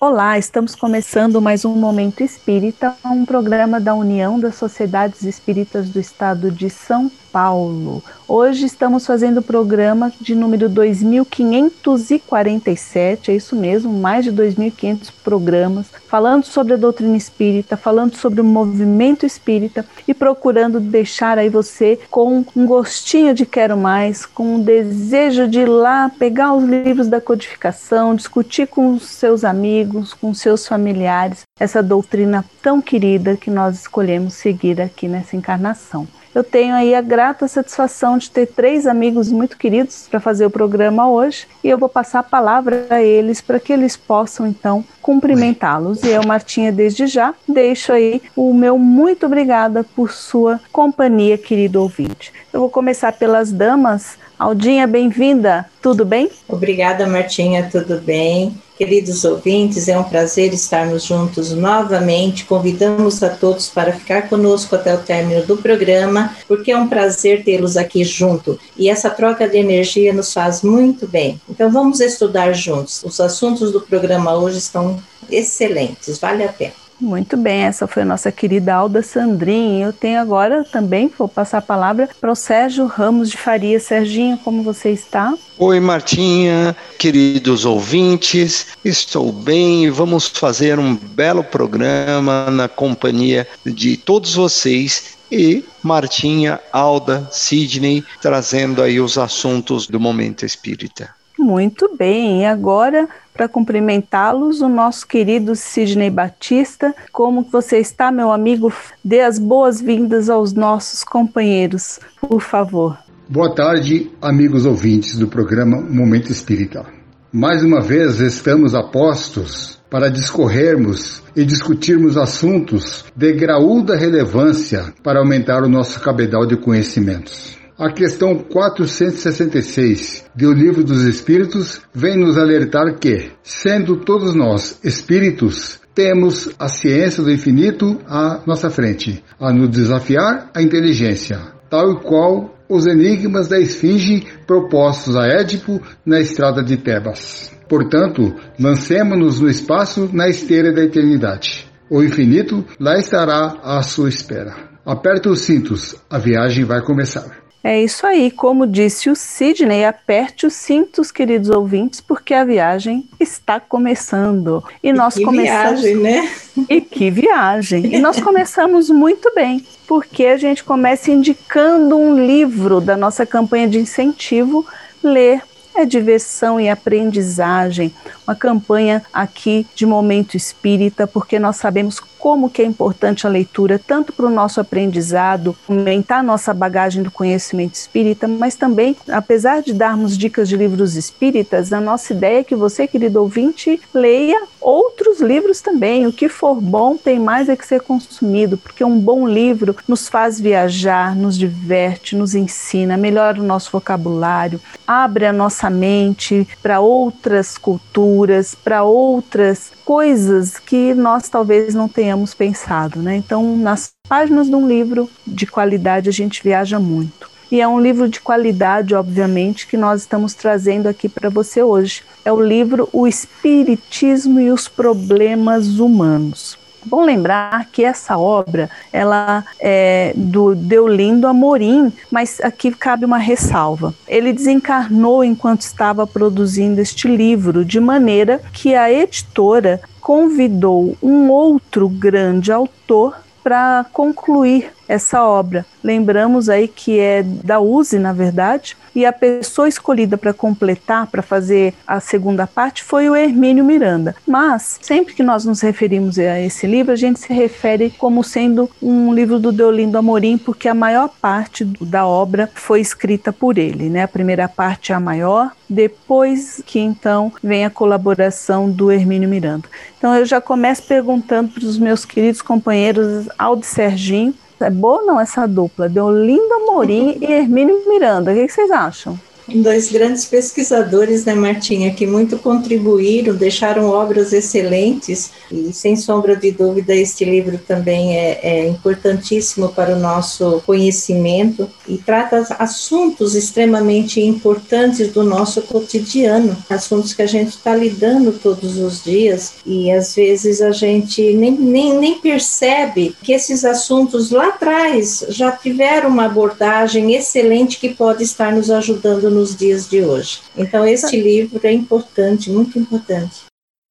Olá, estamos começando mais um Momento Espírita, um programa da União das Sociedades Espíritas do Estado de São Paulo. Hoje estamos fazendo o programa de número 2547, é isso mesmo, mais de 2500 programas, falando sobre a doutrina espírita, falando sobre o movimento espírita e procurando deixar aí você com um gostinho de quero mais, com um desejo de ir lá pegar os livros da codificação, discutir com os seus amigos, com seus familiares, essa doutrina tão querida que nós escolhemos seguir aqui nessa encarnação eu tenho aí a grata satisfação de ter três amigos muito queridos para fazer o programa hoje e eu vou passar a palavra a eles para que eles possam então cumprimentá-los. E eu, Martinha, desde já deixo aí o meu muito obrigada por sua companhia, querido ouvinte. Eu vou começar pelas damas. Aldinha, bem-vinda. Tudo bem? Obrigada, Martinha. Tudo bem? Queridos ouvintes, é um prazer estarmos juntos novamente. Convidamos a todos para ficar conosco até o término do programa, porque é um prazer tê-los aqui junto. E essa troca de energia nos faz muito bem. Então vamos estudar juntos. Os assuntos do programa hoje estão excelentes, vale a pena. Muito bem, essa foi a nossa querida Alda Sandrin. Eu tenho agora também, vou passar a palavra para o Sérgio Ramos de Faria. Serginho, como você está? Oi, Martinha, queridos ouvintes, estou bem e vamos fazer um belo programa na companhia de todos vocês e Martinha, Alda, Sidney, trazendo aí os assuntos do momento espírita. Muito bem, e agora para cumprimentá-los, o nosso querido Sidney Batista. Como você está, meu amigo? Dê as boas-vindas aos nossos companheiros, por favor. Boa tarde, amigos ouvintes do programa Momento Espírita. Mais uma vez estamos a postos para discorrermos e discutirmos assuntos de graúda relevância para aumentar o nosso cabedal de conhecimentos. A questão 466 do Livro dos Espíritos vem nos alertar que, sendo todos nós espíritos, temos a ciência do infinito à nossa frente, a nos desafiar a inteligência, tal e qual os enigmas da esfinge propostos a Édipo na estrada de Tebas. Portanto, lancemos-nos no espaço na esteira da eternidade. O infinito lá estará à sua espera. Aperta os cintos, a viagem vai começar. É isso aí, como disse o Sidney, aperte os cintos, queridos ouvintes, porque a viagem está começando. E, e nós que começamos. Viagem, né? E que viagem! E nós começamos muito bem, porque a gente começa indicando um livro da nossa campanha de incentivo, ler é diversão e aprendizagem, uma campanha aqui de momento espírita, porque nós sabemos como que é importante a leitura, tanto para o nosso aprendizado, aumentar a nossa bagagem do conhecimento espírita, mas também, apesar de darmos dicas de livros espíritas, a nossa ideia é que você, querido ouvinte, leia outros livros também. O que for bom tem mais é que ser consumido, porque um bom livro nos faz viajar, nos diverte, nos ensina, melhora o nosso vocabulário, abre a nossa mente para outras culturas, para outras coisas que nós talvez não tenhamos pensado, né? Então, nas páginas de um livro de qualidade a gente viaja muito. E é um livro de qualidade, obviamente, que nós estamos trazendo aqui para você hoje. É o livro O Espiritismo e os Problemas Humanos. Bom lembrar que essa obra ela é do Deolindo Amorim, mas aqui cabe uma ressalva. Ele desencarnou enquanto estava produzindo este livro, de maneira que a editora convidou um outro grande autor para concluir essa obra. Lembramos aí que é da USE, na verdade, e a pessoa escolhida para completar, para fazer a segunda parte, foi o Hermínio Miranda. Mas, sempre que nós nos referimos a esse livro, a gente se refere como sendo um livro do Deolindo Amorim, porque a maior parte da obra foi escrita por ele. Né? A primeira parte é a maior, depois que então vem a colaboração do Hermínio Miranda. Então eu já começo perguntando para os meus queridos companheiros Aldo Serginho, é boa não essa dupla? Deolindo Amorim e Hermínio Miranda. O que, vocês acham? Dois grandes pesquisadores, né, Martinha, que muito contribuíram, deixaram obras excelentes. E, sem sombra de dúvida, este livro também é, é importantíssimo para o nosso conhecimento e trata assuntos extremamente importantes do nosso cotidiano, assuntos que a gente está lidando todos os dias. E às vezes a gente nem, nem, nem percebe que esses assuntos lá atrás já tiveram uma abordagem excelente que pode estar nos ajudando nos dias de hoje. Então, este livro é importante, muito importante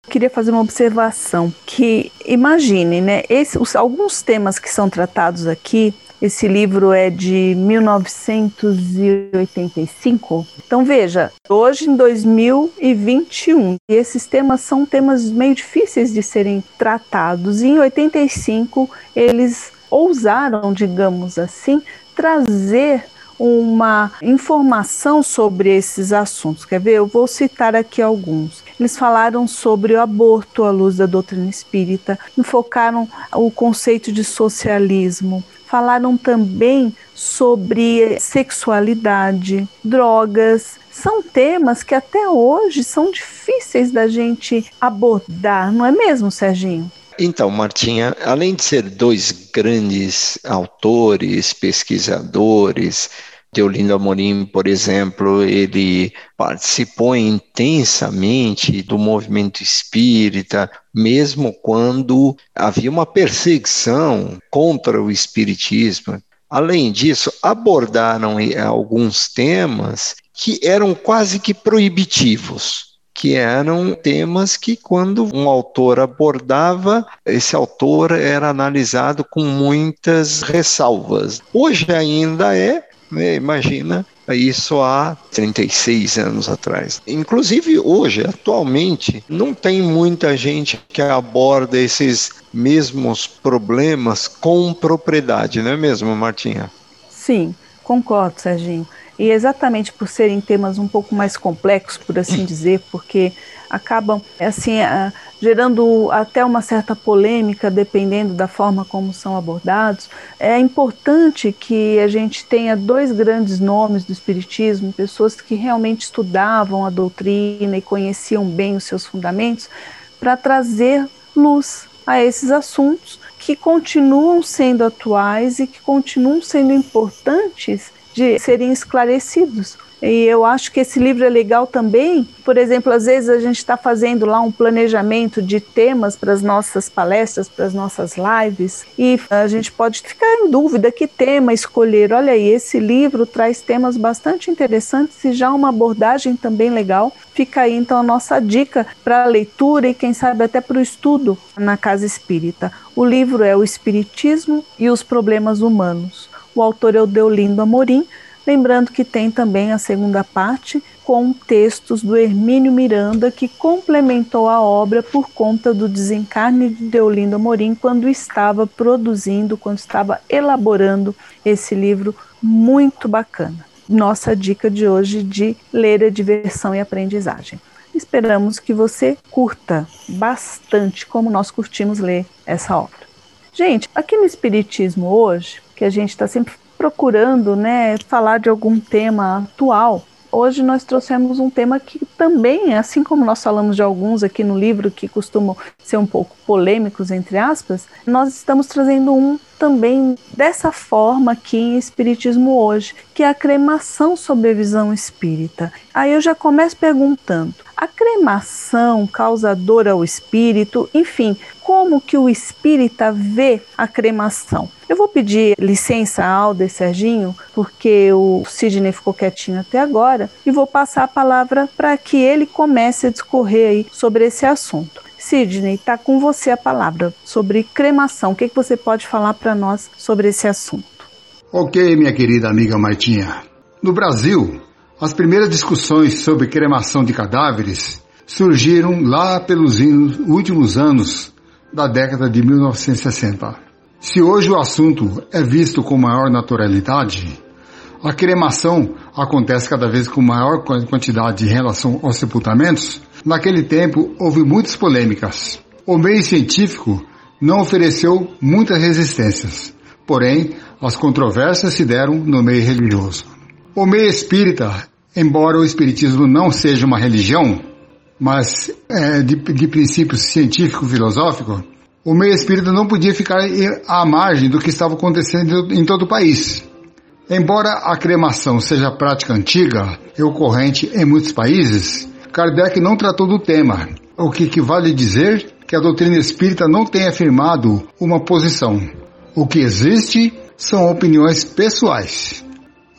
queria fazer uma observação que imagine, né, esse, os, alguns temas que são tratados aqui. Esse livro é de 1985. Então veja, hoje em 2021, e esses temas são temas meio difíceis de serem tratados. E em 85 eles ousaram, digamos assim, trazer uma informação sobre esses assuntos. Quer ver? Eu vou citar aqui alguns. Eles falaram sobre o aborto à luz da doutrina espírita, enfocaram o conceito de socialismo, falaram também sobre sexualidade, drogas. São temas que até hoje são difíceis da gente abordar, não é mesmo, Serginho? Então, Martinha, além de ser dois grandes autores, pesquisadores, Deolindo Amorim, por exemplo, ele participou intensamente do movimento espírita, mesmo quando havia uma perseguição contra o espiritismo. Além disso, abordaram alguns temas que eram quase que proibitivos que eram temas que, quando um autor abordava, esse autor era analisado com muitas ressalvas. Hoje ainda é, né, imagina, isso há 36 anos atrás. Inclusive hoje, atualmente, não tem muita gente que aborda esses mesmos problemas com propriedade, não é mesmo, Martinha? Sim, concordo, Serginho. E exatamente por serem temas um pouco mais complexos, por assim dizer, porque acabam assim gerando até uma certa polêmica dependendo da forma como são abordados. É importante que a gente tenha dois grandes nomes do espiritismo, pessoas que realmente estudavam a doutrina e conheciam bem os seus fundamentos, para trazer luz a esses assuntos que continuam sendo atuais e que continuam sendo importantes de serem esclarecidos. E eu acho que esse livro é legal também. Por exemplo, às vezes a gente está fazendo lá um planejamento de temas para as nossas palestras, para as nossas lives, e a gente pode ficar em dúvida que tema escolher. Olha aí, esse livro traz temas bastante interessantes e já uma abordagem também legal. Fica aí então a nossa dica para a leitura e quem sabe até para o estudo na casa espírita. O livro é O Espiritismo e os Problemas Humanos. O autor é o Deolindo Amorim, lembrando que tem também a segunda parte com textos do Hermínio Miranda, que complementou a obra por conta do desencarne de Deolindo Amorim quando estava produzindo, quando estava elaborando esse livro muito bacana. Nossa dica de hoje de ler a diversão e aprendizagem. Esperamos que você curta bastante como nós curtimos ler essa obra. Gente, aqui no Espiritismo hoje, que a gente está sempre procurando né, falar de algum tema atual. Hoje nós trouxemos um tema que também, assim como nós falamos de alguns aqui no livro que costumam ser um pouco polêmicos, entre aspas, nós estamos trazendo um também dessa forma aqui em Espiritismo hoje, que é a cremação sob a visão espírita. Aí eu já começo perguntando: a cremação causadora ao espírito, enfim, como que o espírita vê a cremação? Eu vou pedir licença a Alda e Serginho, porque o Sidney ficou quietinho até agora, e vou passar a palavra para que ele comece a discorrer aí sobre esse assunto. Sidney, está com você a palavra sobre cremação. O que, que você pode falar para nós sobre esse assunto? Ok, minha querida amiga Martinha. No Brasil, as primeiras discussões sobre cremação de cadáveres surgiram lá pelos últimos anos da década de 1960. Se hoje o assunto é visto com maior naturalidade, a cremação acontece cada vez com maior quantidade em relação aos sepultamentos. Naquele tempo houve muitas polêmicas. O meio científico não ofereceu muitas resistências, porém as controvérsias se deram no meio religioso. O meio espírita Embora o Espiritismo não seja uma religião, mas é, de, de princípios científico-filosófico, o meio espírita não podia ficar à margem do que estava acontecendo em todo o país. Embora a cremação seja prática antiga e ocorrente em muitos países, Kardec não tratou do tema, o que equivale dizer que a doutrina espírita não tem afirmado uma posição. O que existe são opiniões pessoais,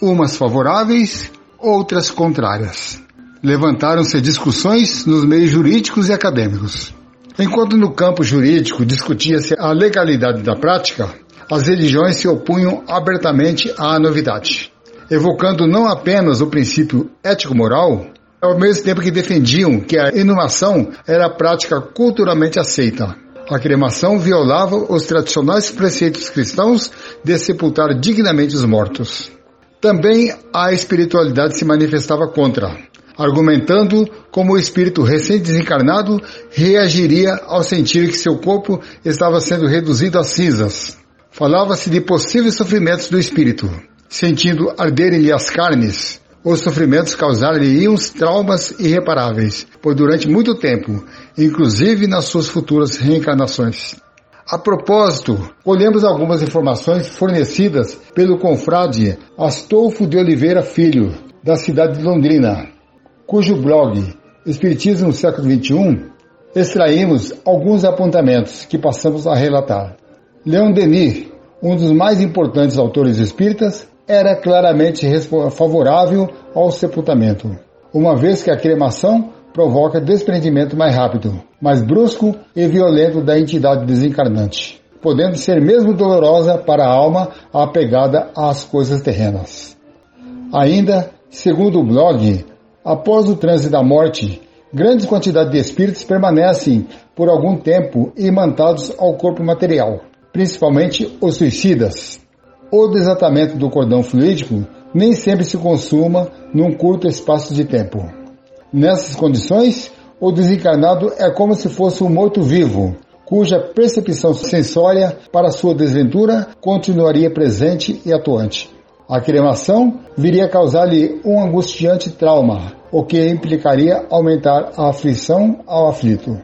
umas favoráveis, outras contrárias. Levantaram-se discussões nos meios jurídicos e acadêmicos. Enquanto no campo jurídico discutia-se a legalidade da prática, as religiões se opunham abertamente à novidade, evocando não apenas o princípio ético-moral, ao mesmo tempo que defendiam que a inumação era prática culturalmente aceita. A cremação violava os tradicionais preceitos cristãos de sepultar dignamente os mortos. Também a espiritualidade se manifestava contra, argumentando como o espírito recém-desencarnado reagiria ao sentir que seu corpo estava sendo reduzido a cinzas. Falava-se de possíveis sofrimentos do espírito, sentindo arderem-lhe as carnes, os sofrimentos causar-lhe uns traumas irreparáveis, por durante muito tempo, inclusive nas suas futuras reencarnações. A propósito, olhemos algumas informações fornecidas pelo confrade Astolfo de Oliveira Filho, da cidade de Londrina, cujo blog Espiritismo século XXI, extraímos alguns apontamentos que passamos a relatar. Leon Denis, um dos mais importantes autores espíritas, era claramente favorável ao sepultamento, uma vez que a cremação provoca desprendimento mais rápido, mais brusco e violento da entidade desencarnante, podendo ser mesmo dolorosa para a alma apegada às coisas terrenas. Ainda, segundo o blog, Após o trânsito da morte, grandes quantidades de espíritos permanecem por algum tempo imantados ao corpo material, principalmente os suicidas. O desatamento do cordão fluídico nem sempre se consuma num curto espaço de tempo. Nessas condições, o desencarnado é como se fosse um morto-vivo, cuja percepção sensória para sua desventura continuaria presente e atuante. A cremação viria a causar-lhe um angustiante trauma, o que implicaria aumentar a aflição ao aflito.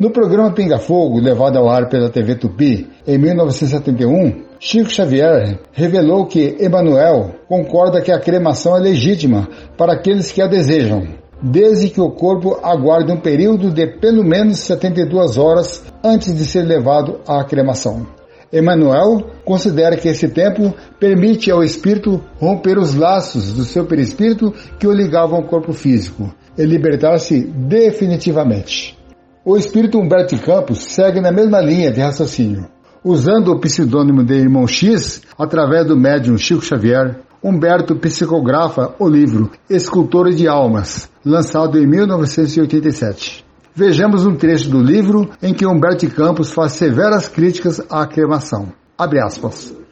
No programa Pinga Fogo, levado ao ar pela TV Tupi, em 1971, Chico Xavier revelou que Emmanuel concorda que a cremação é legítima para aqueles que a desejam, desde que o corpo aguarde um período de pelo menos 72 horas antes de ser levado à cremação. Emmanuel considera que esse tempo permite ao espírito romper os laços do seu perispírito que o ligavam ao corpo físico e libertar-se definitivamente. O espírito Humberto Campos segue na mesma linha de raciocínio. Usando o pseudônimo de Irmão X, através do médium Chico Xavier, Humberto psicografa o livro Escultor de Almas, lançado em 1987. Vejamos um trecho do livro em que Humberto Campos faz severas críticas à cremação.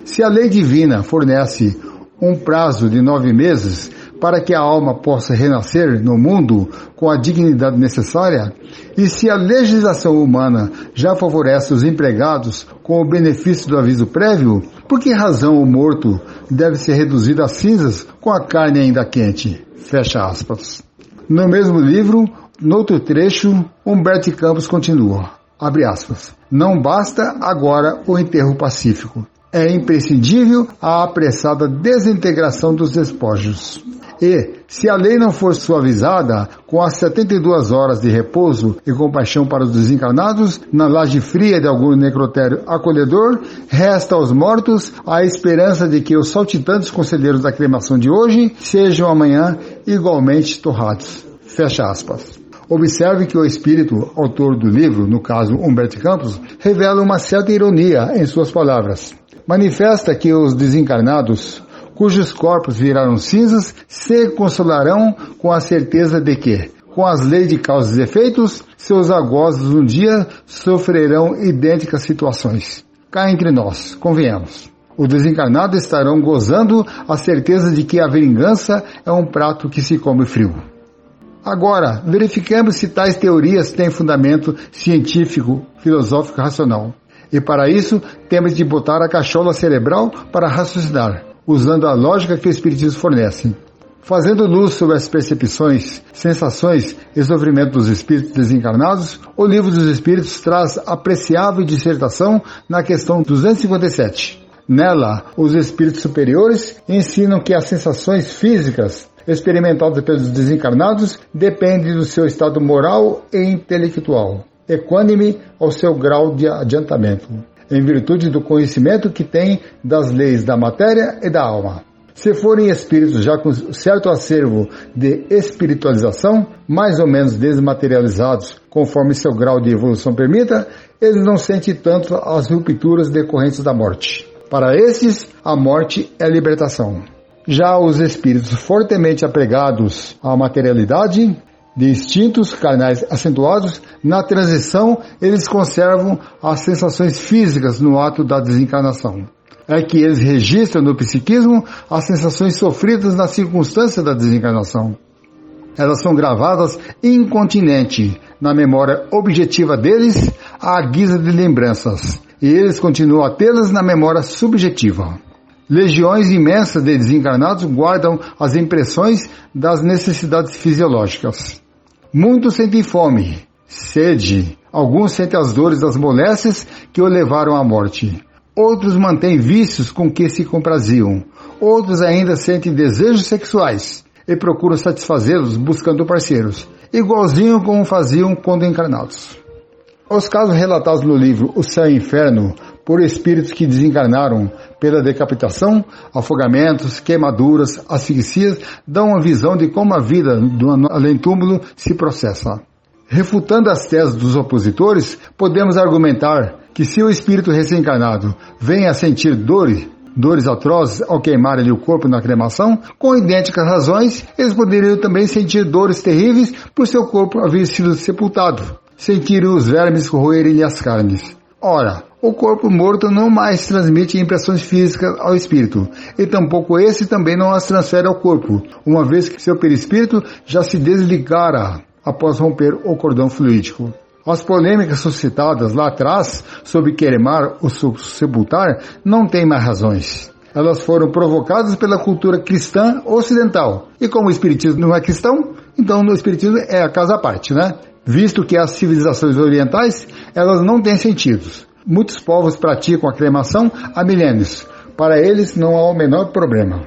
Se a lei divina fornece um prazo de nove meses para que a alma possa renascer no mundo com a dignidade necessária, e se a legislação humana já favorece os empregados com o benefício do aviso prévio, por que razão o morto deve ser reduzido a cinzas com a carne ainda quente? Fecha aspas. No mesmo livro, Noutro trecho, Humberto Campos continua, abre aspas, não basta agora o enterro pacífico. É imprescindível a apressada desintegração dos despojos. E, se a lei não for suavizada, com as 72 horas de repouso e compaixão para os desencarnados, na laje fria de algum necrotério acolhedor, resta aos mortos a esperança de que os saltitantes conselheiros da cremação de hoje sejam amanhã igualmente torrados. Fecha aspas. Observe que o espírito, autor do livro, no caso Humberto Campos, revela uma certa ironia em suas palavras. Manifesta que os desencarnados, cujos corpos viraram cinzas, se consolarão com a certeza de que, com as leis de causas e efeitos, seus agózos um dia sofrerão idênticas situações. Cá entre nós, convenhamos. Os desencarnados estarão gozando a certeza de que a vingança é um prato que se come frio. Agora, verifiquemos se tais teorias têm fundamento científico, filosófico e racional. E para isso, temos de botar a cachola cerebral para raciocinar, usando a lógica que o Espiritismo fornece. fazendo luz sobre as percepções, sensações e sofrimento dos espíritos desencarnados, o Livro dos Espíritos traz apreciável dissertação na questão 257. Nela, os espíritos superiores ensinam que as sensações físicas experimentadas pelos desencarnados dependem do seu estado moral e intelectual, equânime ao seu grau de adiantamento, em virtude do conhecimento que tem das leis da matéria e da alma. Se forem espíritos já com certo acervo de espiritualização, mais ou menos desmaterializados, conforme seu grau de evolução permita, eles não sentem tanto as rupturas decorrentes da morte. Para estes, a morte é libertação. Já os espíritos fortemente apegados à materialidade, de instintos carnais acentuados, na transição eles conservam as sensações físicas no ato da desencarnação é que eles registram no psiquismo as sensações sofridas na circunstância da desencarnação. Elas são gravadas incontinente na memória objetiva deles à guisa de lembranças, e eles continuam a tê-las na memória subjetiva. Legiões imensas de desencarnados guardam as impressões das necessidades fisiológicas. Muitos sentem fome, sede, alguns sentem as dores das moléstias que o levaram à morte. Outros mantêm vícios com que se compraziam. Outros ainda sentem desejos sexuais e procuram satisfazê-los buscando parceiros, igualzinho como faziam quando encarnados. Os casos relatados no livro O Céu e o Inferno por espíritos que desencarnaram pela decapitação, afogamentos, queimaduras, asfixias, dão uma visão de como a vida do além-túmulo se processa. Refutando as teses dos opositores, podemos argumentar que se o espírito recém-encarnado vem a sentir dores, dores atrozes ao queimarem o corpo na cremação, com idênticas razões, eles poderiam também sentir dores terríveis por seu corpo haver sido sepultado, sentir os vermes roerem-lhe as carnes. Ora, o corpo morto não mais transmite impressões físicas ao espírito, e tampouco esse também não as transfere ao corpo, uma vez que seu perispírito já se desligara após romper o cordão fluídico. As polêmicas suscitadas lá atrás sobre queimar ou sepultar não têm mais razões. Elas foram provocadas pela cultura cristã ocidental. E como o Espiritismo não é cristão, então o Espiritismo é a casa à parte, né? Visto que as civilizações orientais, elas não têm sentidos. Muitos povos praticam a cremação há milênios. Para eles não há o menor problema.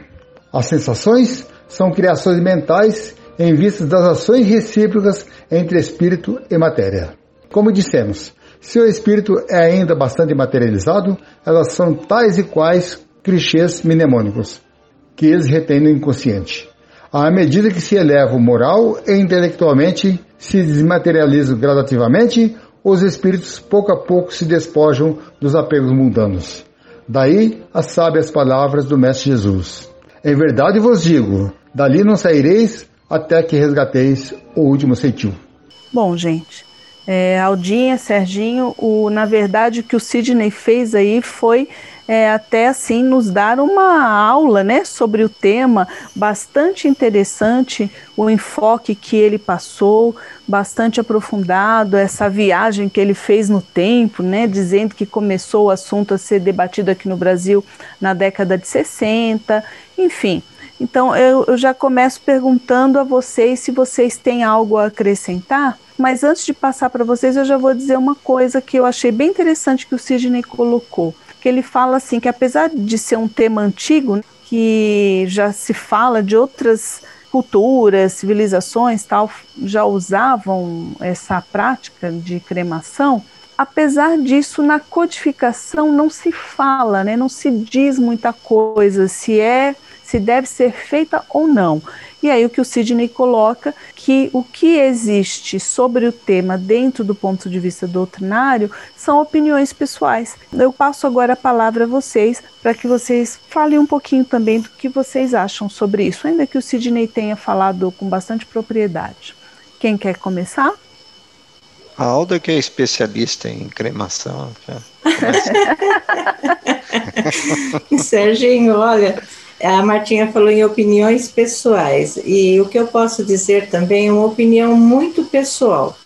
As sensações são criações mentais em vista das ações recíprocas entre espírito e matéria. Como dissemos, se o espírito é ainda bastante materializado, elas são tais e quais clichês mnemônicos que eles retêm no inconsciente. À medida que se elevam moral e intelectualmente, se desmaterializam gradativamente, os espíritos pouco a pouco se despojam dos apegos mundanos. Daí as sábias palavras do Mestre Jesus. Em verdade vos digo, dali não saireis até que resgateis o último ceitil. Bom, gente, é, Aldinha, Serginho, o, na verdade o que o Sidney fez aí foi é, até assim nos dar uma aula né, sobre o tema, bastante interessante, o enfoque que ele passou, bastante aprofundado, essa viagem que ele fez no tempo, né, dizendo que começou o assunto a ser debatido aqui no Brasil na década de 60, enfim. Então eu, eu já começo perguntando a vocês se vocês têm algo a acrescentar. Mas antes de passar para vocês, eu já vou dizer uma coisa que eu achei bem interessante que o Sidney colocou. Que ele fala assim que apesar de ser um tema antigo, que já se fala de outras culturas, civilizações, tal, já usavam essa prática de cremação. Apesar disso, na codificação não se fala, né? não se diz muita coisa se é, se deve ser feita ou não. E aí o que o Sidney coloca que o que existe sobre o tema dentro do ponto de vista doutrinário são opiniões pessoais. Eu passo agora a palavra a vocês para que vocês falem um pouquinho também do que vocês acham sobre isso, ainda que o Sidney tenha falado com bastante propriedade. Quem quer começar? A Alda que é especialista em cremação. Serginho, olha, a Martinha falou em opiniões pessoais, e o que eu posso dizer também é uma opinião muito pessoal.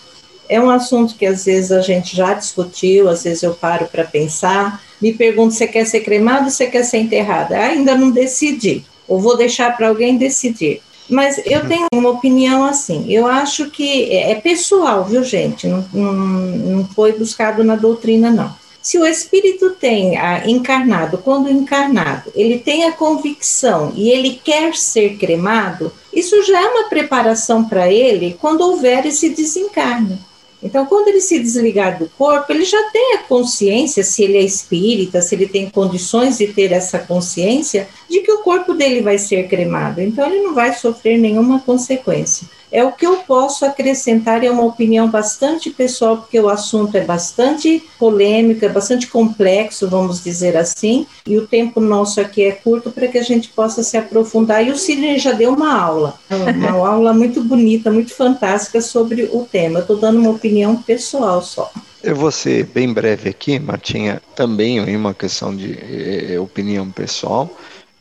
É um assunto que às vezes a gente já discutiu, às vezes eu paro para pensar, me pergunto se quer ser cremado ou se quer ser enterrada. Ainda não decidi, ou vou deixar para alguém decidir. Mas eu tenho uma opinião assim, eu acho que é, é pessoal, viu, gente? Não, não, não foi buscado na doutrina, não. Se o espírito tem a, encarnado, quando encarnado, ele tem a convicção e ele quer ser cremado, isso já é uma preparação para ele quando houver esse desencarne. Então, quando ele se desligar do corpo, ele já tem a consciência, se ele é espírita, se ele tem condições de ter essa consciência, de que o corpo dele vai ser cremado. Então, ele não vai sofrer nenhuma consequência. É o que eu posso acrescentar, é uma opinião bastante pessoal, porque o assunto é bastante polêmico, é bastante complexo, vamos dizer assim, e o tempo nosso aqui é curto para que a gente possa se aprofundar. E o Sidney já deu uma aula, uma aula muito bonita, muito fantástica sobre o tema. Eu estou dando uma opinião pessoal só. Eu vou ser bem breve aqui, Martinha, também em uma questão de eh, opinião pessoal.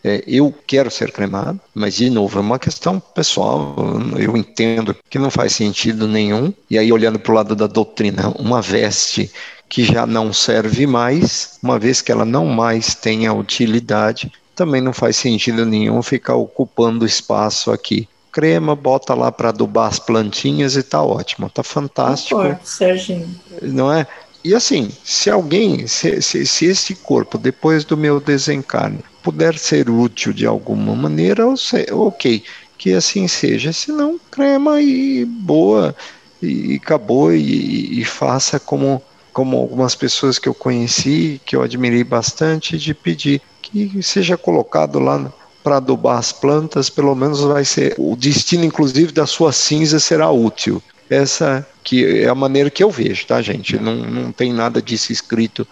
É, eu quero ser cremado, mas de novo, é uma questão pessoal. Eu entendo que não faz sentido nenhum. E aí, olhando para o lado da doutrina, uma veste que já não serve mais, uma vez que ela não mais tenha utilidade, também não faz sentido nenhum ficar ocupando espaço aqui. Crema, bota lá para adubar as plantinhas e tá ótimo, tá fantástico. Concordo, Serginho. Não é? E assim, se alguém, se, se, se esse corpo, depois do meu desencarne, puder ser útil de alguma maneira, ok, que assim seja. Se não, crema e boa, e, acabou, e, e, faça como, como algumas pessoas que eu conheci, que eu admirei bastante, de pedir que seja colocado lá para adubar as plantas, pelo menos vai ser o destino, inclusive, da sua cinza será útil. Essa que é a maneira que eu vejo, tá, gente? Não, não tem nada disso escrito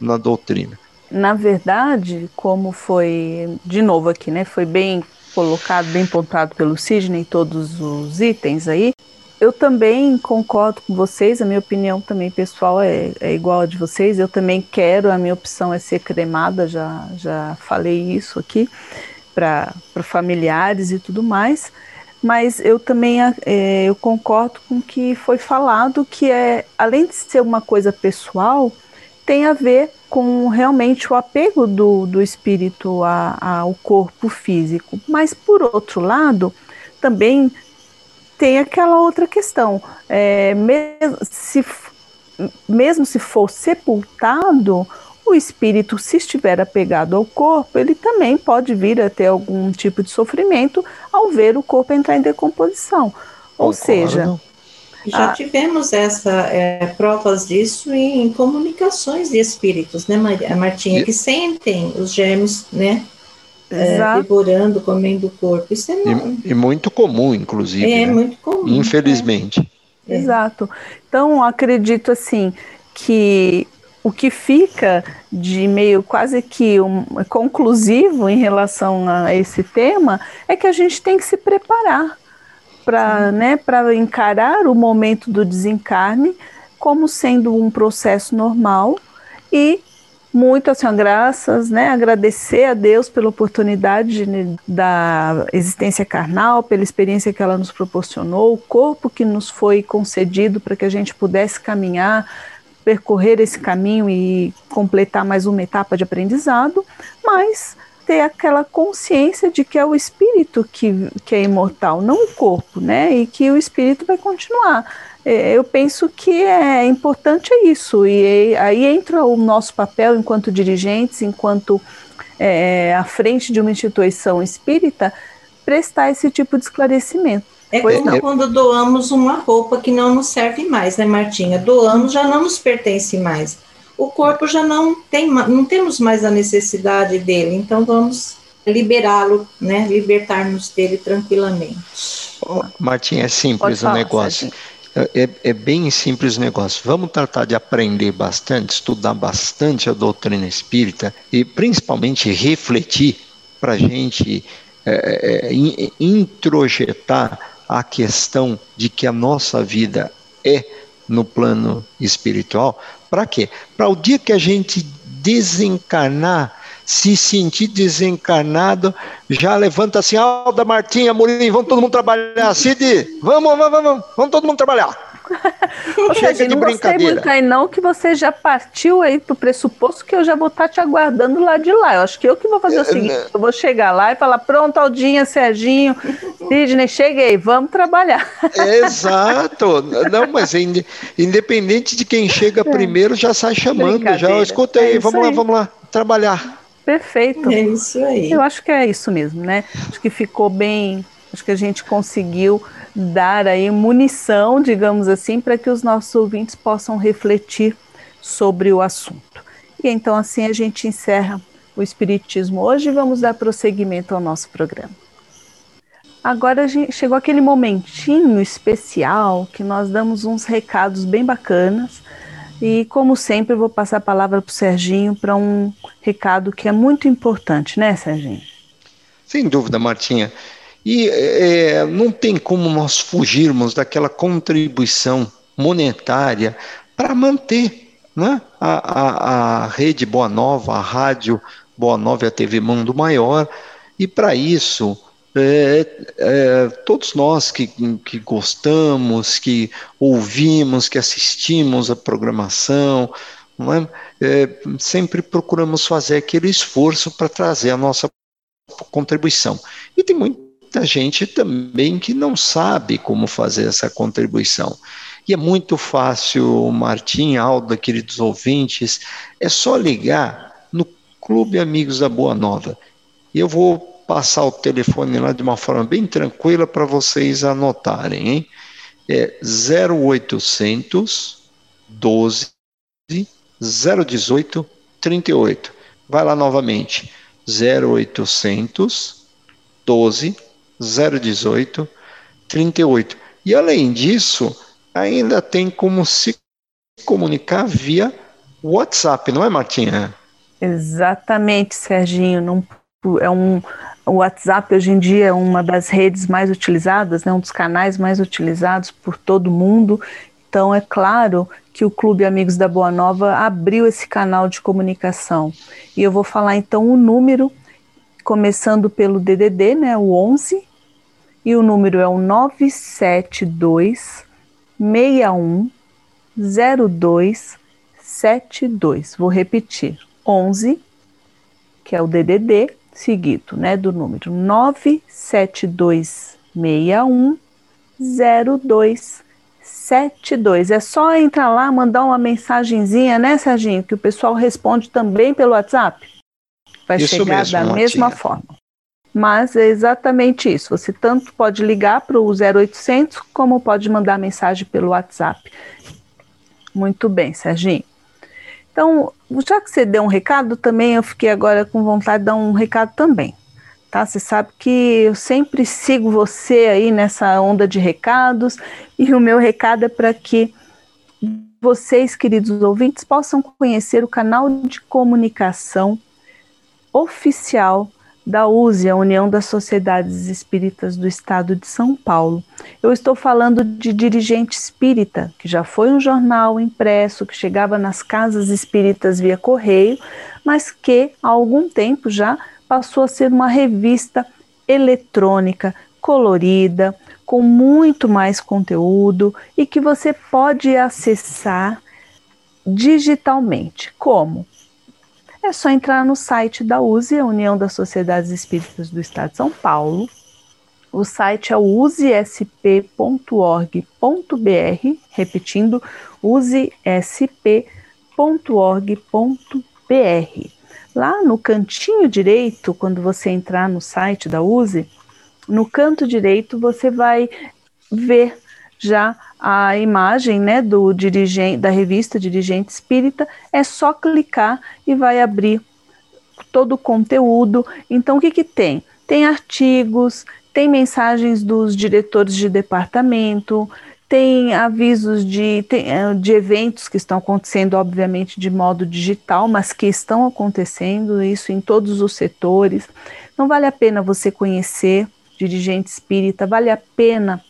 na doutrina. Na verdade, como foi, de novo aqui, né? Foi bem colocado, bem pontuado pelo Sidney, todos os itens aí. Eu também concordo com vocês, a minha opinião também pessoal é, é igual a de vocês. Eu também quero, a minha opção é ser cremada, já, já falei isso aqui para familiares e tudo mais mas eu também é, eu concordo com o que foi falado, que é além de ser uma coisa pessoal, tem a ver com realmente o apego do, do espírito a, ao corpo físico. Mas por outro lado, também tem aquela outra questão. É, mesmo, se, mesmo se for sepultado, o espírito, se estiver apegado ao corpo, ele também pode vir a ter algum tipo de sofrimento ao ver o corpo entrar em decomposição. Ou seja. Já a... tivemos essa é, provas disso em, comunicações de espíritos, né, Martinha, e... que sentem os germes, né? É, devorando, comendo o corpo. Isso é e, e, muito comum, inclusive. É, né? muito comum. Infelizmente. É. Exato. Então, acredito assim que o que fica de meio quase que um, conclusivo em relação a esse tema é que a gente tem que se preparar para né, encarar o momento do desencarne como sendo um processo normal e muito assim, graças, né, agradecer a Deus pela oportunidade de, da existência carnal, pela experiência que ela nos proporcionou, o corpo que nos foi concedido para que a gente pudesse caminhar percorrer esse caminho e completar mais uma etapa de aprendizado, mas ter aquela consciência de que é o espírito que, que é imortal, não o corpo, né? E que o espírito vai continuar. É, eu penso que é importante é isso, e aí entra o nosso papel enquanto dirigentes, enquanto é, à frente de uma instituição espírita, prestar esse tipo de esclarecimento. É pois como não. quando doamos uma roupa que não nos serve mais, né, Martinha? Doamos já não nos pertence mais. O corpo já não tem, não temos mais a necessidade dele, então vamos liberá-lo, né? Libertar-nos dele tranquilamente. Oh, Martinha, é simples falar, o negócio. É, é, bem simples o negócio. Vamos tratar de aprender bastante, estudar bastante a doutrina espírita e principalmente refletir para a gente é, é, introjetar a questão de que a nossa vida é no plano espiritual. Para quê? Para o dia que a gente desencarnar, se sentir desencarnado, já levanta assim, Alda, Martinha, Mourinho, vamos todo mundo trabalhar. Cid, vamos, vamos, vamos, vamos todo mundo trabalhar. Chega de não brincadeira. muito aí não, que você já partiu aí pro pressuposto que eu já vou estar tá te aguardando lá de lá. Eu acho que eu que vou fazer o é, seguinte, né? eu vou chegar lá e falar, pronto, Aldinha, Serginho, Sidney, cheguei, vamos trabalhar. Exato. Não, mas independente de quem chega é. primeiro, já sai chamando, já escutei, é vamos lá, vamos lá, trabalhar. Perfeito. É isso aí. Eu acho que é isso mesmo, né? Acho que ficou bem, acho que a gente conseguiu dar aí munição, digamos assim, para que os nossos ouvintes possam refletir sobre o assunto. E então assim a gente encerra o Espiritismo hoje e vamos dar prosseguimento ao nosso programa. Agora chegou aquele momentinho especial que nós damos uns recados bem bacanas. E como sempre, vou passar a palavra para o Serginho para um recado que é muito importante, né, Serginho? Sem dúvida, Martinha. E é, não tem como nós fugirmos daquela contribuição monetária para manter né, a, a, a rede Boa Nova, a rádio Boa Nova e a TV Mundo Maior. E para isso, é, é, todos nós que, que gostamos, que ouvimos, que assistimos a programação, é? É, sempre procuramos fazer aquele esforço para trazer a nossa contribuição. E tem muito, muita gente também que não sabe como fazer essa contribuição. E é muito fácil, Martim, Alda, queridos ouvintes, é só ligar no Clube Amigos da Boa Nova. Eu vou passar o telefone lá de uma forma bem tranquila para vocês anotarem, hein? É 0800 12 018 38. Vai lá novamente. 0800 12 018 38. E além disso, ainda tem como se comunicar via WhatsApp, não é, Martinha? Exatamente, Serginho. Não, é um, o WhatsApp hoje em dia é uma das redes mais utilizadas, né, um dos canais mais utilizados por todo mundo. Então, é claro que o Clube Amigos da Boa Nova abriu esse canal de comunicação. E eu vou falar então o número começando pelo DDD, né, o 11, e o número é o 972 61 0272. Vou repetir, 11, que é o DDD, seguido, né, do número 972 61 0272. É só entrar lá, mandar uma mensagenzinha, né, Serginho, que o pessoal responde também pelo WhatsApp vai isso chegar mesmo, da mesma forma. Mas é exatamente isso. Você tanto pode ligar para o 0800 como pode mandar mensagem pelo WhatsApp. Muito bem, Serginho. Então, já que você deu um recado, também eu fiquei agora com vontade de dar um recado também. Tá? Você sabe que eu sempre sigo você aí nessa onda de recados e o meu recado é para que vocês, queridos ouvintes, possam conhecer o canal de comunicação oficial da USE, a União das Sociedades Espíritas do Estado de São Paulo. Eu estou falando de Dirigente Espírita, que já foi um jornal impresso que chegava nas casas espíritas via correio, mas que há algum tempo já passou a ser uma revista eletrônica, colorida, com muito mais conteúdo e que você pode acessar digitalmente. Como? É só entrar no site da USE, a União das Sociedades Espíritas do Estado de São Paulo. O site é usesp.org.br, repetindo, usesp.org.br. Lá no cantinho direito, quando você entrar no site da USE, no canto direito você vai ver já a imagem né, do dirigente, da revista Dirigente Espírita, é só clicar e vai abrir todo o conteúdo. Então, o que, que tem? Tem artigos, tem mensagens dos diretores de departamento, tem avisos de, eh, de eventos que estão acontecendo, obviamente, de modo digital, mas que estão acontecendo, isso em todos os setores. Não vale a pena você conhecer dirigente espírita, vale a pena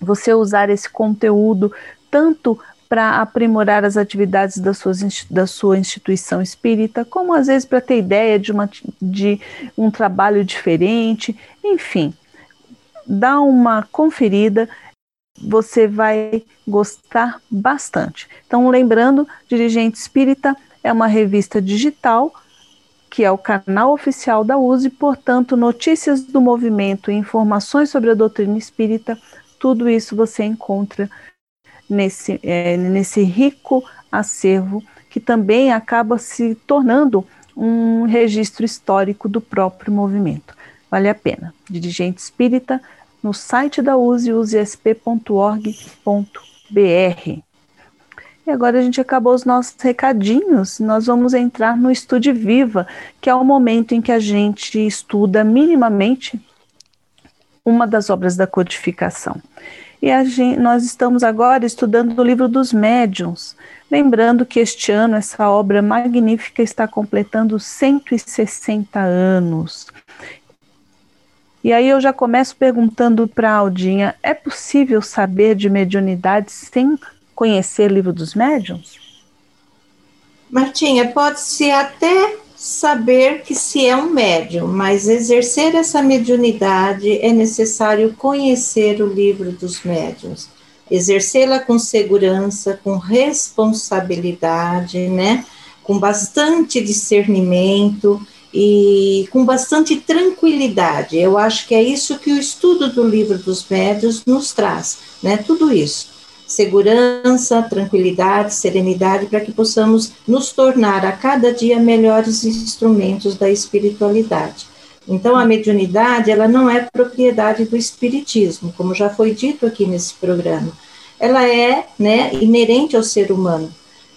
você usar esse conteúdo tanto para aprimorar as atividades da sua, da sua instituição espírita, como às vezes para ter ideia de, uma, de um trabalho diferente, enfim, dá uma conferida. você vai gostar bastante. Então, lembrando, Dirigente Espírita é uma revista digital que é o canal oficial da USE, portanto, notícias do movimento e informações sobre a doutrina espírita, tudo isso você encontra nesse, é, nesse rico acervo que também acaba se tornando um registro histórico do próprio movimento. Vale a pena. Dirigente Espírita no site da USE, usesp.org.br. E agora a gente acabou os nossos recadinhos, nós vamos entrar no Estude Viva, que é o momento em que a gente estuda minimamente uma das obras da codificação. E gente, nós estamos agora estudando o livro dos médiuns. Lembrando que este ano essa obra magnífica está completando 160 anos. E aí eu já começo perguntando para a Aldinha: é possível saber de mediunidade sem conhecer o livro dos médiuns? Martinha, pode-se até saber que se é um médium, mas exercer essa mediunidade é necessário conhecer o livro dos médiuns, exercê-la com segurança, com responsabilidade, né? Com bastante discernimento e com bastante tranquilidade. Eu acho que é isso que o estudo do livro dos médiuns nos traz, né? Tudo isso segurança, tranquilidade, serenidade, para que possamos nos tornar a cada dia melhores instrumentos da espiritualidade. Então, a mediunidade, ela não é propriedade do espiritismo, como já foi dito aqui nesse programa. Ela é, né, inerente ao ser humano.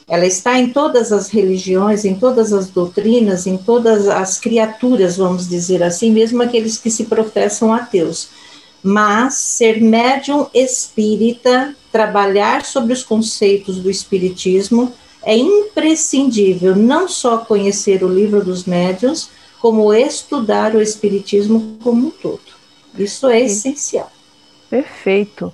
Ela está em todas as religiões, em todas as doutrinas, em todas as criaturas, vamos dizer assim, mesmo aqueles que se professam ateus mas ser médium espírita, trabalhar sobre os conceitos do espiritismo, é imprescindível não só conhecer o livro dos médiuns, como estudar o espiritismo como um todo. Isso é essencial. Perfeito.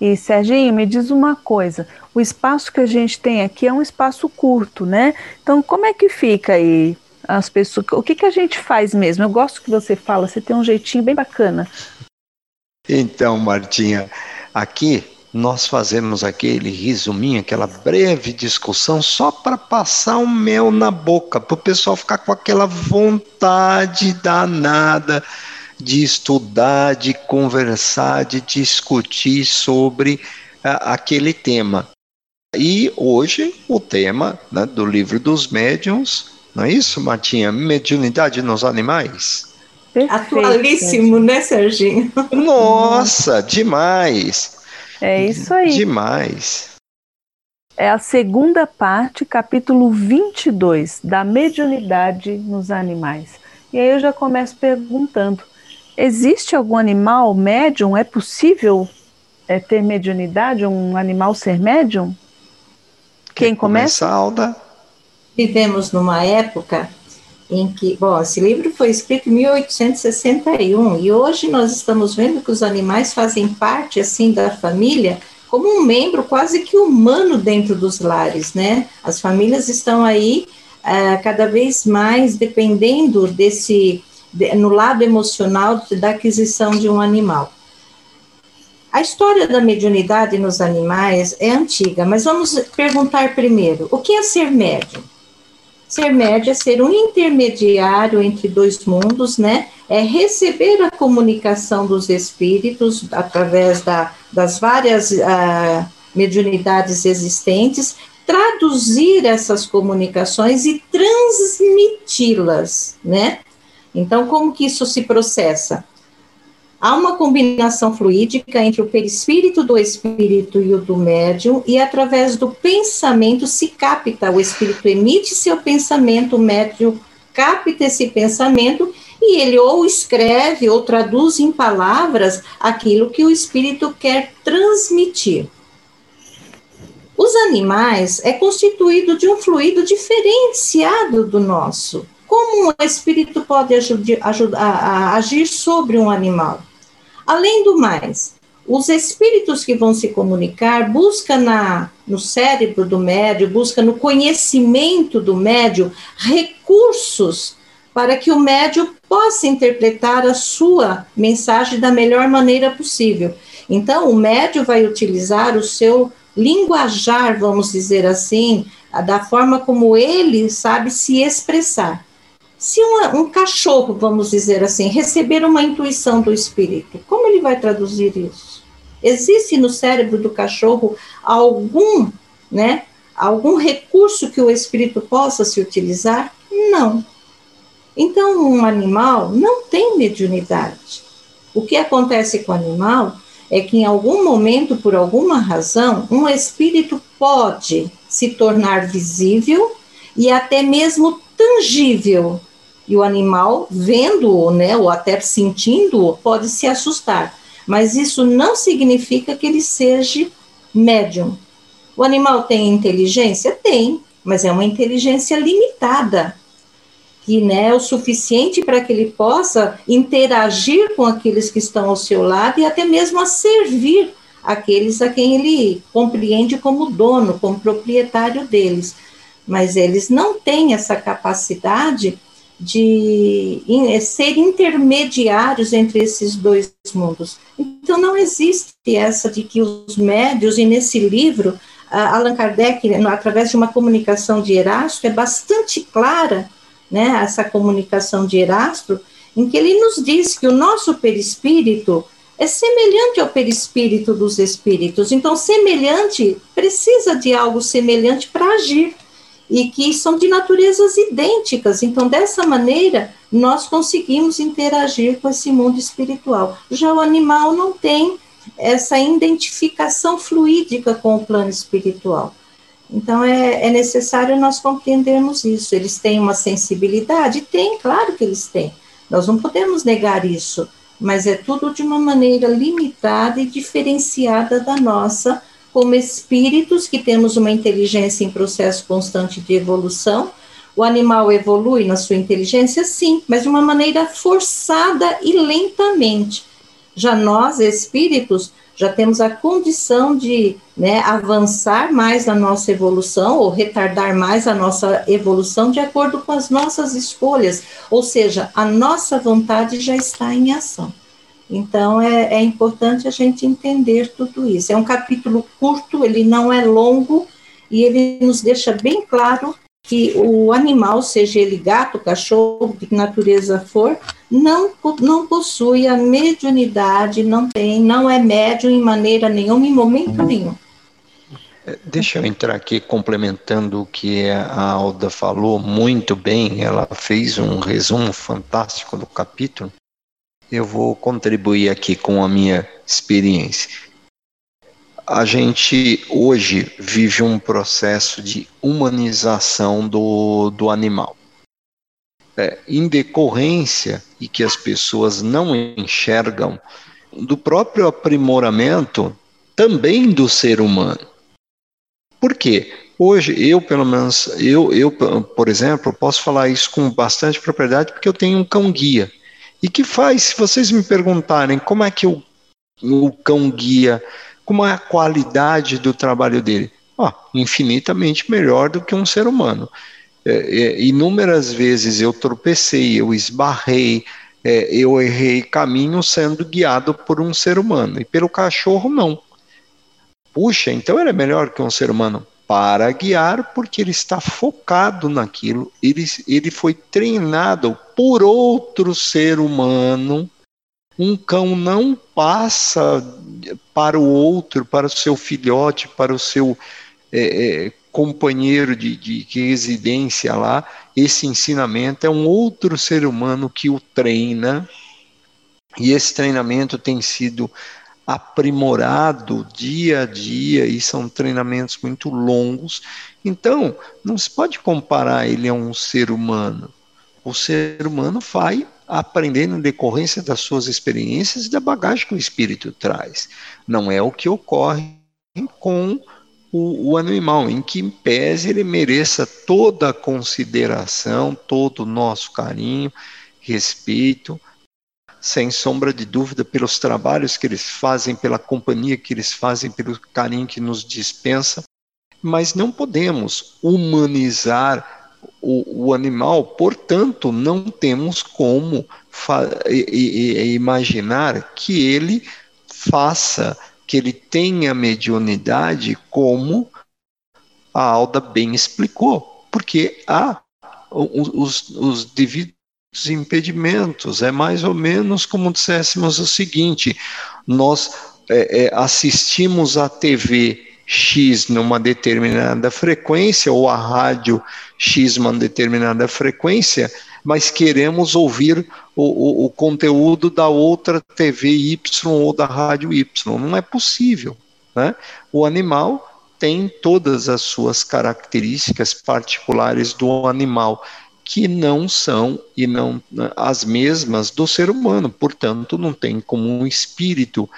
E Serginho, me diz uma coisa: o espaço que a gente tem aqui é um espaço curto, né? Então, como é que fica aí as pessoas? O que, que a gente faz mesmo? Eu gosto que você fala, você tem um jeitinho bem bacana. Então, Martinha, aqui nós fazemos aquele resuminho, aquela breve discussão só para passar o mel na boca, para o pessoal ficar com aquela vontade danada de estudar, de conversar, de discutir sobre uh, aquele tema. E hoje o tema né, do livro dos médiuns, não é isso, Martinha? Mediunidade nos animais? Perfeito, Atualíssimo, né, Serginho? Nossa, demais. É isso aí. Demais. É a segunda parte, capítulo 22, da mediunidade nos animais. E aí eu já começo perguntando: existe algum animal médium? É possível é, ter mediunidade, um animal ser médium? Quem começa? começa? Alda. Vivemos numa época em que, bom, esse livro foi escrito em 1861 e hoje nós estamos vendo que os animais fazem parte assim da família como um membro quase que humano dentro dos lares, né? As famílias estão aí uh, cada vez mais dependendo desse de, no lado emocional da aquisição de um animal. A história da mediunidade nos animais é antiga, mas vamos perguntar primeiro: o que é ser médium? Ser médio é ser um intermediário entre dois mundos, né? É receber a comunicação dos espíritos através da, das várias uh, mediunidades existentes, traduzir essas comunicações e transmiti-las, né? Então, como que isso se processa? Há uma combinação fluídica entre o perispírito do espírito e o do médium, e através do pensamento se capta, o espírito emite seu pensamento, o médium capta esse pensamento e ele ou escreve ou traduz em palavras aquilo que o espírito quer transmitir. Os animais é constituído de um fluido diferenciado do nosso. Como o espírito pode ajudar, ajudar a agir sobre um animal? Além do mais, os espíritos que vão se comunicar busca na no cérebro do médio, busca no conhecimento do médio recursos para que o médio possa interpretar a sua mensagem da melhor maneira possível. Então, o médio vai utilizar o seu linguajar, vamos dizer assim, da forma como ele sabe se expressar. Se um, um cachorro, vamos dizer assim, receber uma intuição do espírito, como ele vai traduzir isso? Existe no cérebro do cachorro algum, né, algum recurso que o espírito possa se utilizar? Não. Então, um animal não tem mediunidade. O que acontece com o animal é que em algum momento, por alguma razão, um espírito pode se tornar visível e até mesmo tangível. E o animal, vendo-o, né, ou até sentindo-o, pode se assustar. Mas isso não significa que ele seja médium. O animal tem inteligência? Tem, mas é uma inteligência limitada que né, é o suficiente para que ele possa interagir com aqueles que estão ao seu lado e até mesmo a servir aqueles a quem ele compreende como dono, como proprietário deles. Mas eles não têm essa capacidade de ser intermediários entre esses dois mundos. Então, não existe essa de que os médios, e nesse livro, Allan Kardec, através de uma comunicação de Erasto, é bastante clara né, essa comunicação de Erasto, em que ele nos diz que o nosso perispírito é semelhante ao perispírito dos espíritos. Então, semelhante precisa de algo semelhante para agir e que são de naturezas idênticas. Então, dessa maneira, nós conseguimos interagir com esse mundo espiritual. Já o animal não tem essa identificação fluídica com o plano espiritual. Então é, é necessário nós compreendermos isso. Eles têm uma sensibilidade? Tem, claro que eles têm. Nós não podemos negar isso, mas é tudo de uma maneira limitada e diferenciada da nossa, como espíritos que temos uma inteligência em processo constante de evolução. O animal evolui na sua inteligência, sim, mas de uma maneira forçada e lentamente. Já nós, espíritos, já temos a condição de né, avançar mais na nossa evolução ou retardar mais a nossa evolução de acordo com as nossas escolhas, ou seja, a nossa vontade já está em ação. Então é, é importante a gente entender tudo isso. É um capítulo curto, ele não é longo e ele nos deixa bem claro que o animal, seja ele gato, cachorro, de que natureza for, não, não possui a mediunidade, não tem, não é médium em maneira nenhuma, em momento nenhum. É, deixa eu entrar aqui complementando o que a Alda falou muito bem, ela fez um resumo fantástico do capítulo. Eu vou contribuir aqui com a minha experiência a gente hoje vive um processo de humanização do, do animal. É, em decorrência e que as pessoas não enxergam do próprio aprimoramento também do ser humano. Por quê? Hoje, eu, pelo menos, eu, eu, por exemplo, posso falar isso com bastante propriedade porque eu tenho um cão-guia. E que faz, se vocês me perguntarem como é que o, o cão-guia como é a qualidade do trabalho dele? Oh, infinitamente melhor do que um ser humano. É, é, inúmeras vezes eu tropecei, eu esbarrei, é, eu errei caminho sendo guiado por um ser humano, e pelo cachorro não. Puxa, então ele é melhor que um ser humano para guiar, porque ele está focado naquilo, ele, ele foi treinado por outro ser humano um cão não passa para o outro, para o seu filhote, para o seu é, é, companheiro de, de, de residência lá, esse ensinamento é um outro ser humano que o treina, e esse treinamento tem sido aprimorado dia a dia e são treinamentos muito longos. Então, não se pode comparar ele a um ser humano. O ser humano vai aprendendo em decorrência das suas experiências e da bagagem que o espírito traz. Não é o que ocorre com o, o animal, em que em pese ele mereça toda a consideração, todo o nosso carinho, respeito, sem sombra de dúvida, pelos trabalhos que eles fazem, pela companhia que eles fazem, pelo carinho que nos dispensa, mas não podemos humanizar o, o animal, portanto, não temos como imaginar que ele faça que ele tenha mediunidade como a Alda bem explicou, porque há os, os devidos impedimentos. É mais ou menos como disséssemos o seguinte: nós é, é, assistimos a TV X numa determinada frequência, ou a rádio X numa determinada frequência, mas queremos ouvir o, o, o, conteúdo da outra TV Y ou da rádio Y. Não é possível. Né? O animal tem todas as suas características particulares do animal que não são e não as mesmas do ser humano. Portanto, não tem como um espírito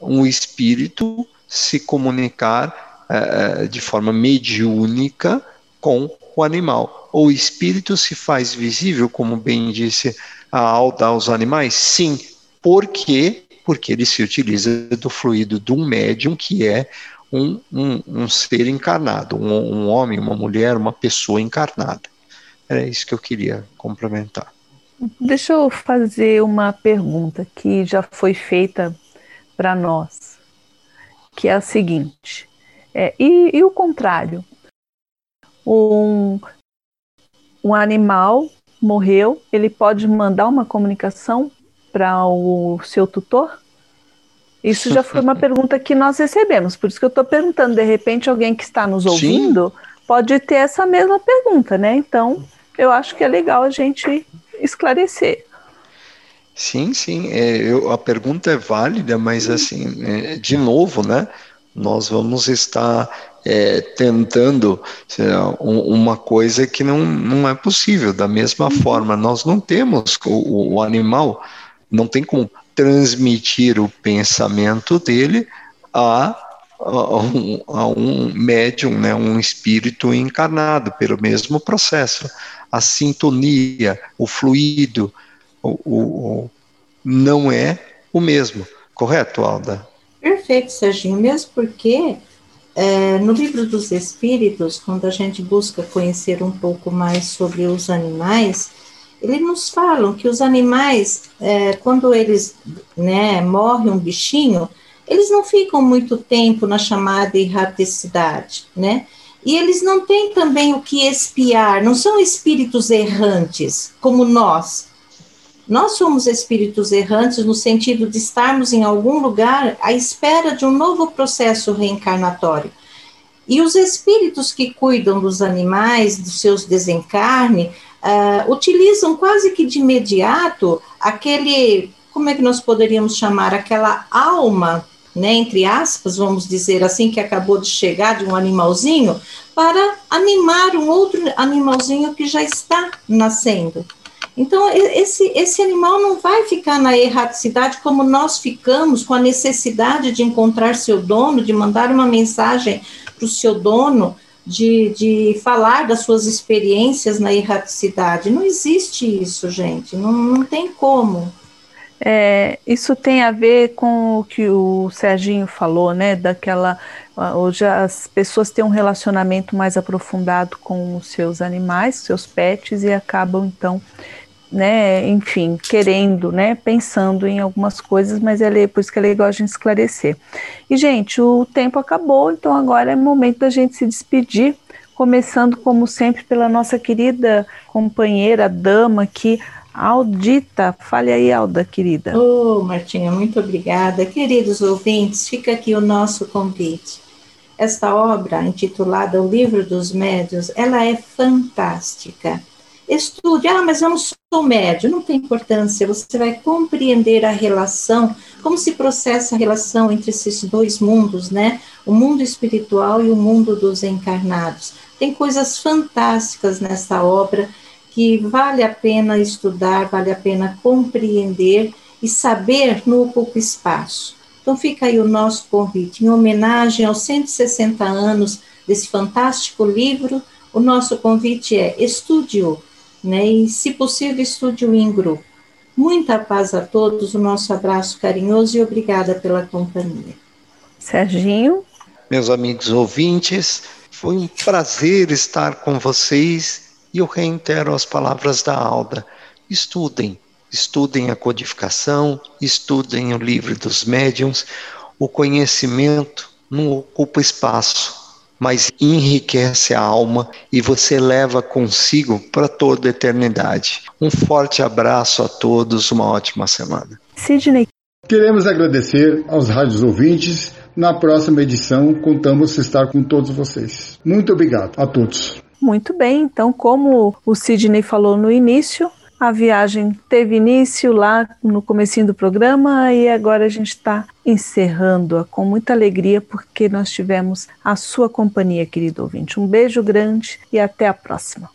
um espírito se comunicar é, de forma mediúnica com o animal. O espírito se faz visível, como bem disse a Alda aos animais? Sim. Por quê? Porque ele se utiliza do fluido de um médium que é um, um, um ser encarnado, um, um homem, uma mulher, uma pessoa encarnada. Era isso que eu queria complementar. Deixa eu fazer uma pergunta que já foi feita para nós, que é a seguinte: é, e, e, o contrário? Um, um animal morreu, ele pode mandar uma comunicação para o seu tutor? Isso já foi uma pergunta que nós recebemos, por isso que eu estou perguntando. De repente, alguém que está nos ouvindo Sim. pode ter essa mesma pergunta, né? Então, eu acho que é legal a gente esclarecer. Sim, sim. É, eu, a pergunta é válida, mas assim, é, de novo, né? Nós vamos estar é, tentando um, uma coisa que não, não é possível. Da mesma uhum. forma, nós não temos o, o animal, não tem como transmitir o pensamento dele a, a, um, a um médium, né, um espírito encarnado, pelo mesmo processo. A sintonia, o fluido, o, o, não é o mesmo. Correto, Alda? Perfeito, Serginho. Mesmo porque é, no livro dos Espíritos, quando a gente busca conhecer um pouco mais sobre os animais, eles nos falam que os animais, é, quando eles né, morre um bichinho, eles não ficam muito tempo na chamada erraticidade, né? E eles não têm também o que espiar, não são espíritos errantes, como nós. Nós somos espíritos errantes no sentido de estarmos em algum lugar à espera de um novo processo reencarnatório. E os espíritos que cuidam dos animais, dos seus desencarne, uh, utilizam quase que de imediato aquele, como é que nós poderíamos chamar, aquela alma, né, entre aspas, vamos dizer assim, que acabou de chegar de um animalzinho, para animar um outro animalzinho que já está nascendo. Então, esse, esse animal não vai ficar na erraticidade como nós ficamos, com a necessidade de encontrar seu dono, de mandar uma mensagem para o seu dono, de, de falar das suas experiências na erraticidade. Não existe isso, gente, não, não tem como. É, isso tem a ver com o que o Serginho falou, né? Daquela. Hoje as pessoas têm um relacionamento mais aprofundado com os seus animais, seus pets, e acabam então né, enfim, querendo, né, pensando em algumas coisas, mas é por isso que é legal a gente esclarecer. E, gente, o tempo acabou, então agora é momento da gente se despedir, começando, como sempre, pela nossa querida companheira, dama aqui, Aldita. Fale aí, Alda, querida. Ô, oh, Martinha, muito obrigada. Queridos ouvintes, fica aqui o nosso convite. Esta obra, intitulada O Livro dos Médios, ela é fantástica Estude, ah, mas eu não sou médio, não tem importância, você vai compreender a relação, como se processa a relação entre esses dois mundos, né? O mundo espiritual e o mundo dos encarnados. Tem coisas fantásticas nessa obra que vale a pena estudar, vale a pena compreender e saber no pouco espaço. Então fica aí o nosso convite, em homenagem aos 160 anos desse fantástico livro, o nosso convite é estude-o né? E, se possível, estude-o em grupo. Muita paz a todos, o nosso abraço carinhoso e obrigada pela companhia. Serginho. Meus amigos ouvintes, foi um prazer estar com vocês e eu reitero as palavras da Alda. Estudem, estudem a codificação, estudem o livro dos médiums. O conhecimento não ocupa espaço, mas enriquece a alma e você leva consigo para toda a eternidade. Um forte abraço a todos, uma ótima semana. Sidney. Queremos agradecer aos rádios ouvintes. Na próxima edição, contamos estar com todos vocês. Muito obrigado a todos. Muito bem, então, como o Sidney falou no início, a viagem teve início lá no comecinho do programa e agora a gente está encerrando-a com muita alegria porque nós tivemos a sua companhia, querido ouvinte. Um beijo grande e até a próxima.